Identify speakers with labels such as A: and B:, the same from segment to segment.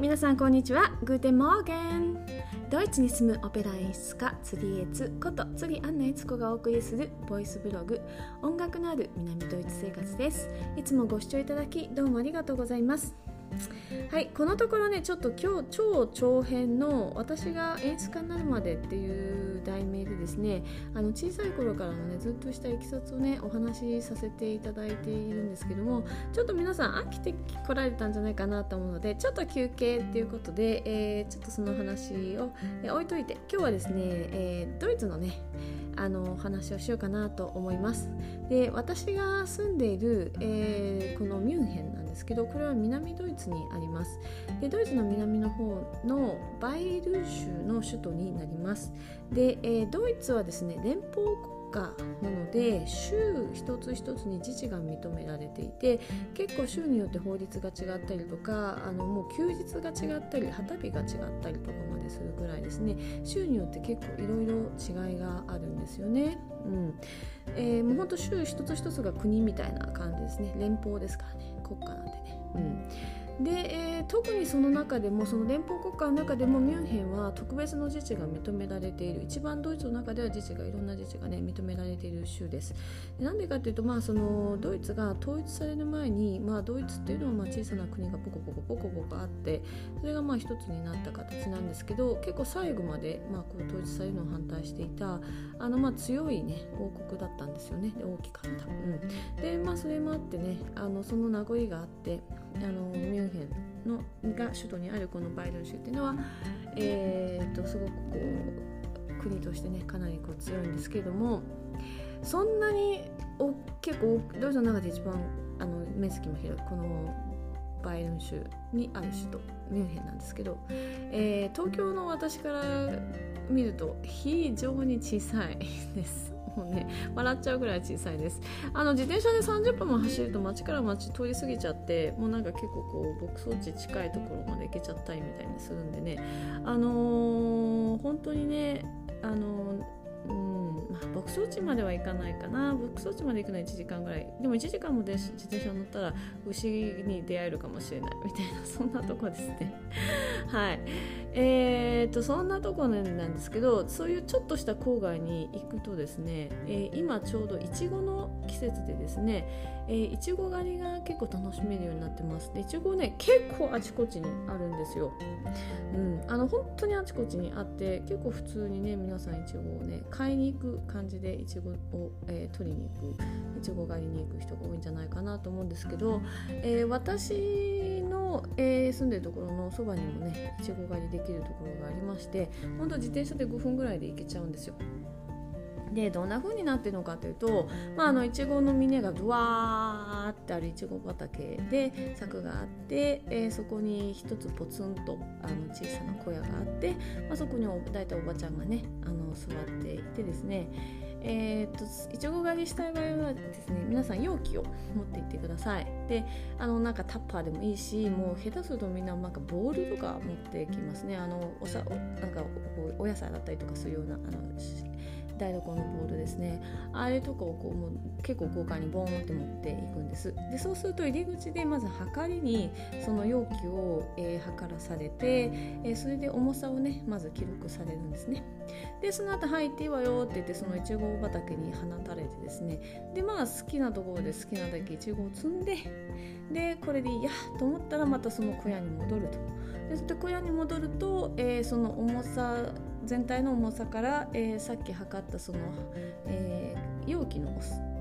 A: 皆さんこんにちは。 Guten Morgen。ドイツに住むオペラ演出家釣りエツこと釣りアンナエツコがお送りするボイスブログ音楽のある南ドイツ生活です。いつもご視聴いただきどうもありがとうございます。はいこのところねちょっと今日超長編の「私が演出家になるまで」っていう題名でですねあの小さい頃からのねずっとしたいきさつをねお話しさせていただいているんですけどもちょっと皆さん飽きてこられたんじゃないかなと思うのでちょっと休憩っていうことで、えー、ちょっとその話を、え置いといて今日はですね、えー、ドイツのねあのお話をしようかなと思います。で私が住んでいる、えー、このミュンヘンなんですけどこれは南ドイツにあります。でドイツの南の方のバイル州の首都になります。で、えー、ドイツはですね連邦国家なので州一つ一つに自治が認められていて結構州によって法律が違ったりとかあのもう休日が違ったり旗日が違ったりとかまでするぐらいですね。州によって結構いろいろ違いがあるんですよね。うん。えー、もうほんと州一つ一つが国みたいな感じですね。連邦ですからね。国家なんでね。うん。で、えー、特にその中でもその連邦国家の中でもミュンヘンは特別の自治が認められている。一番ドイツの中では自治がいろんな自治がね認められている州です。でなんでかというと、まあ、そのドイツが統一される前に、まあ、ドイツっていうのはまあ小さな国がポコポコポコポコあってそれがまあ一つになった形なんですけど結構最後まで、まあ、こう統一されるのを反対していたあのまあ強い、ね、王国だったんですよね。大きかった、うん、でまあそれもあってねあのその名残があってあのミュンヘンのが首都にあるこのバイデン州っていうのは、えーと、すごくこう国としてねかなりこう強いんですけれどもそんなにお結構ドイツの中で一番あの面積も広いこのバイデン州にある首都ミュンヘンなんですけど、えー、東京の私から見ると非常に小さいです。もうね笑っちゃうぐらい小さいです。あの自転車で30分も走ると街から街通り過ぎちゃってもうなんか結構こう牧草地近いところまで行けちゃったりみたいにするんでね。あのー、本当にねあのーうん、牧草地までは行かないかな。牧草地まで行くのは1時間ぐらい。でも1時間も自転車乗ったら牛に出会えるかもしれないみたいなそんなとこですね。はい。えー、っとそんなところなんですけどそういうちょっとした郊外に行くとですね、えー、今ちょうどいちごの季節でですねいちご狩りが結構楽しめるようになってます。でいちごね結構あちこちにあるんですよ、うん、あの本当にあちこちにあって結構普通にね皆さんいちごをね買いに行く感じでいちごを、えー、取りに行くいちご狩りに行く人が多いんじゃないかなと思うんですけど、えー、私の、えー、住んでるところのそばにもねいちご狩りできるところがありまして本当自転車で5分ぐらいで行けちゃうんですよ。でどんな風になってるのかというと、まあ、あのいちごの峰がぶわーってあるいちご畑で柵があって、えー、そこに一つポツンとあの小さな小屋があって、まあ、そこに大体おばちゃんがねあの座っていてですねえー、っといちご狩りしたい場合はですね皆さん容器を持っていってください。であのなんかタッパーでもいいしもう下手するとみんななんかボールとか持ってきますね。あのおさおなんかお野菜だったりとかするようなあの台所のボールですね。あれとかをこうもう結構豪華にボーンって持っていくんです。でそうすると入り口でまず測りにその容器を、えー、測らされて、えー、それで重さをねまず記録されるんですね。でその後入っていいわよって言ってそのいちご畑に放たれてですね。でまあ好きなところで好きなだけいちごを摘んででこれでいいやと思ったらまたその小屋に戻ると。でそして小屋に戻ると、えー、その重さ全体の重さから、えー、さっき測ったその、えー、容器の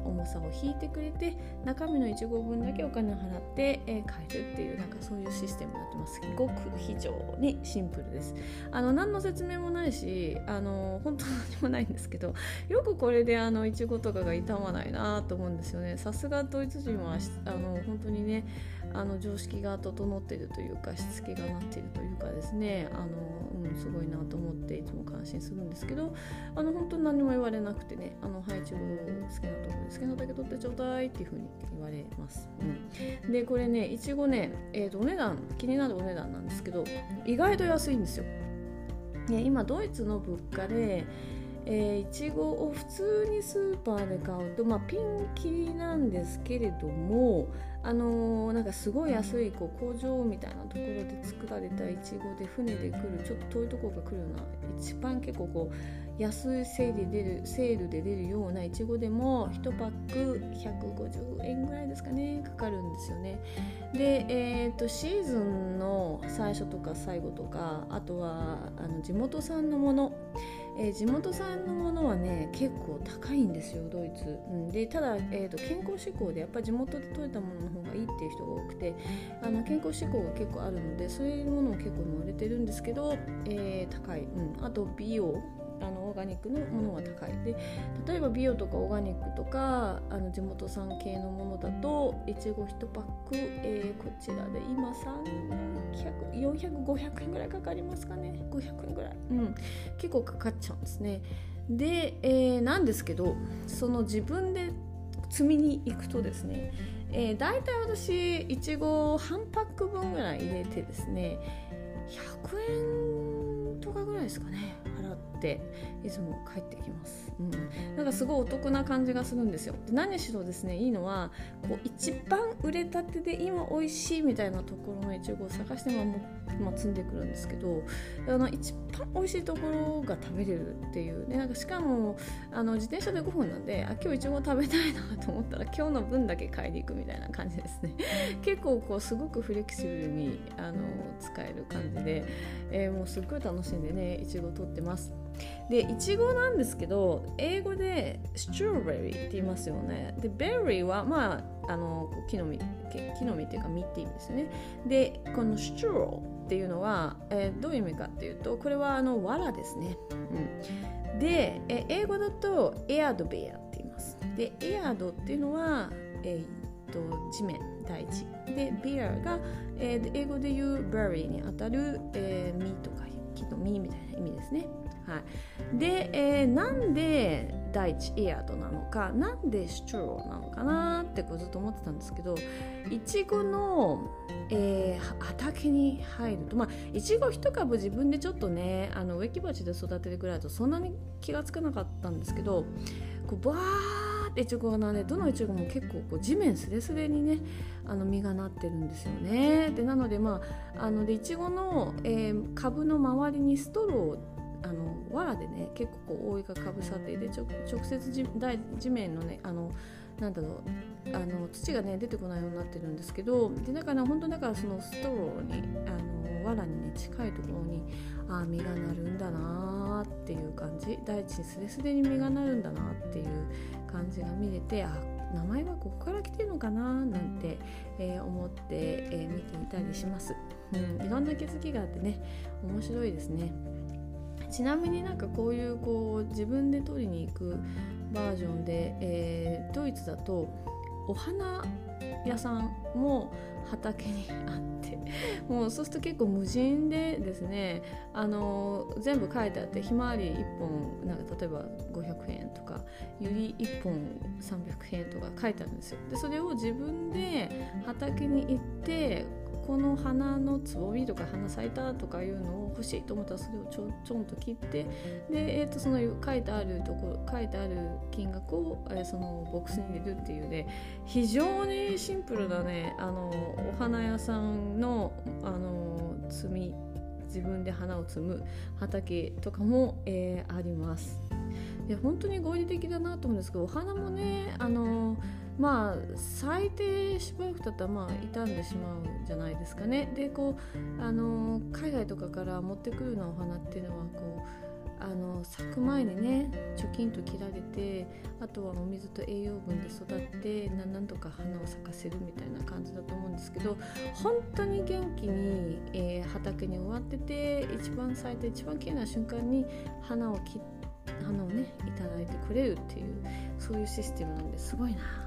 A: 重さを引いてくれて中身の1合分だけお金を払って、えー、買えるっていうなんかそういうシステムになってます。すごく非常にシンプルです。あの何の説明もないしあの本当何もないんですけどよくこれであのいちごとかが傷まないなと思うんですよね。さすがドイツ人はあの本当にねあの常識が整っているというかしつけがなっているというかですね。あの、うん、すごいなと思っていつも感心するんですけどあの本当に何も言われなくてねあの配置を好きなところです。好きなだけ取ってちょうだいっていうふうに言われます、うん、でこれねいちごね、えー、とお値段気になるお値段なんですけど意外と安いんですよ、ね、今ドイツの物価でえー、いちごを普通にスーパーで買うと、まあ、ピンキリなんですけれどもあのー、なんかすごい安いこう工場みたいなところで作られたいちごで船で来るちょっと遠いところが来るような一番結構こう安いセールで出るセールで出るようないちごでも1パック150円ぐらいですかねかかるんですよね。で、えーと、シーズンの最初とか最後とかあとはあの地元産のものえー、地元産のものはね結構高いんですよドイツ、うん、でただ、えーと、健康志向でやっぱり地元で採れたものの方がいいっていう人が多くてあの健康志向が結構あるのでそういうものも結構乗れてるんですけど、えー、高い、うん、あと美容。あのオーガニックのものは高い。で例えばビオとかオーガニックとかあの地元産系のものだといちご1パック、えー、こちらで今300400500円ぐらいかかりますかね。500円ぐらい、うん、結構かかっちゃうんですね。で、えー、なんですけどその自分で積みに行くとですね、えー、大体私いちご半パック分ぐらい入れてですね100円とかぐらいですかね。っていつも帰ってきます、うん、なんかすごいお得な感じがするんですよ。で何しろですねいいのはこう一番売れたてで今美味しいみたいなところのいちごを探しても、まあ、積んでくるんですけどあの一番美味しいところが食べれるっていうでなんかしかもあの自転車で5分なんであ今日いちご食べたいなと思ったら今日の分だけ買いに行くみたいな感じですね。結構こうすごくフレキシブルにあの使える感じで、えー、もうすっごい楽しんでねいちご取ってます。でいちごなんですけど英語で strawberry って言いますよね。で berry はまああの木の実木の実っていうか実って意味ですね。でこのスチューっていうのは、えー、どういう意味かっていうとこれはあの藁ですね、うん、で、え英語だと Erdbeere って言います。で Erd っていうのは、えー、っと地面大地。で Beere が、えー、英語で言う berry にあたる、えー、実とか木の実みたいな意味ですね。はい、で、えー、なんで大地 Erd なのかなんで straw なのかなってこうずっと思ってたんですけどいちごの、えー、畑に入るとまあいちご一株自分でちょっとねあの植木鉢で育てるぐらいだとそんなに気が付かなかったんですけどこうバーっていちごがなねどのいちごも結構こう地面すれすれにねあの実がなってるんですよね。でなのでまああのでいちごの、えー、株の周りにストローあの藁でね結構こう覆いがかぶさっていて直接地地面のねあのなんだろうあの土がね出てこないようになってるんですけどでだから本当だからそのストローにあの藁にね近いところにああ実がなるんだなーっていう感じ。大地にすれすれに実がなるんだなっていう感じが見れてあ名前はここから来てるのかななんて、えー、思って、えー、見ていたりします、うん、いろんな気づきがあってね面白いですね。ちなみになんかこういうこう自分で取りに行くバージョンで、えー、ドイツだとお花屋さんも畑にあって もうそうすると結構無人でですねあの全部書いてあってひまわり1本なんか例えば500円とかゆり1本300円とか書いてあるんですよ。でそれを自分で畑に行ってこの花のつぼみとか花咲いたとかいうのを欲しいと思ったらそれをちょちょんと切ってで、えー、とその書いてあるところ書いてある金額を、えー、そのボックスに入れるっていうで非常にシンプルなねあのお花屋さんのあの摘み自分で花を摘む畑とかも、えー、あります。いや本当に合理的だなと思うんですけどお花もねあまあ最低しばらく経ったらまあ傷んでしまうじゃないですかね。でこうあの海外とかから持ってくるようなお花っていうのはこうあの咲く前にね貯金と切られてあとはお水と栄養分で育ってなんとか花を咲かせるみたいな感じだと思うんですけど本当に元気に、えー、畑に終わってて一番咲いて一番綺麗な瞬間に花を切花をねいいてくれるっていうそういうシステムなんですごいな。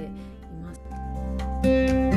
A: っています。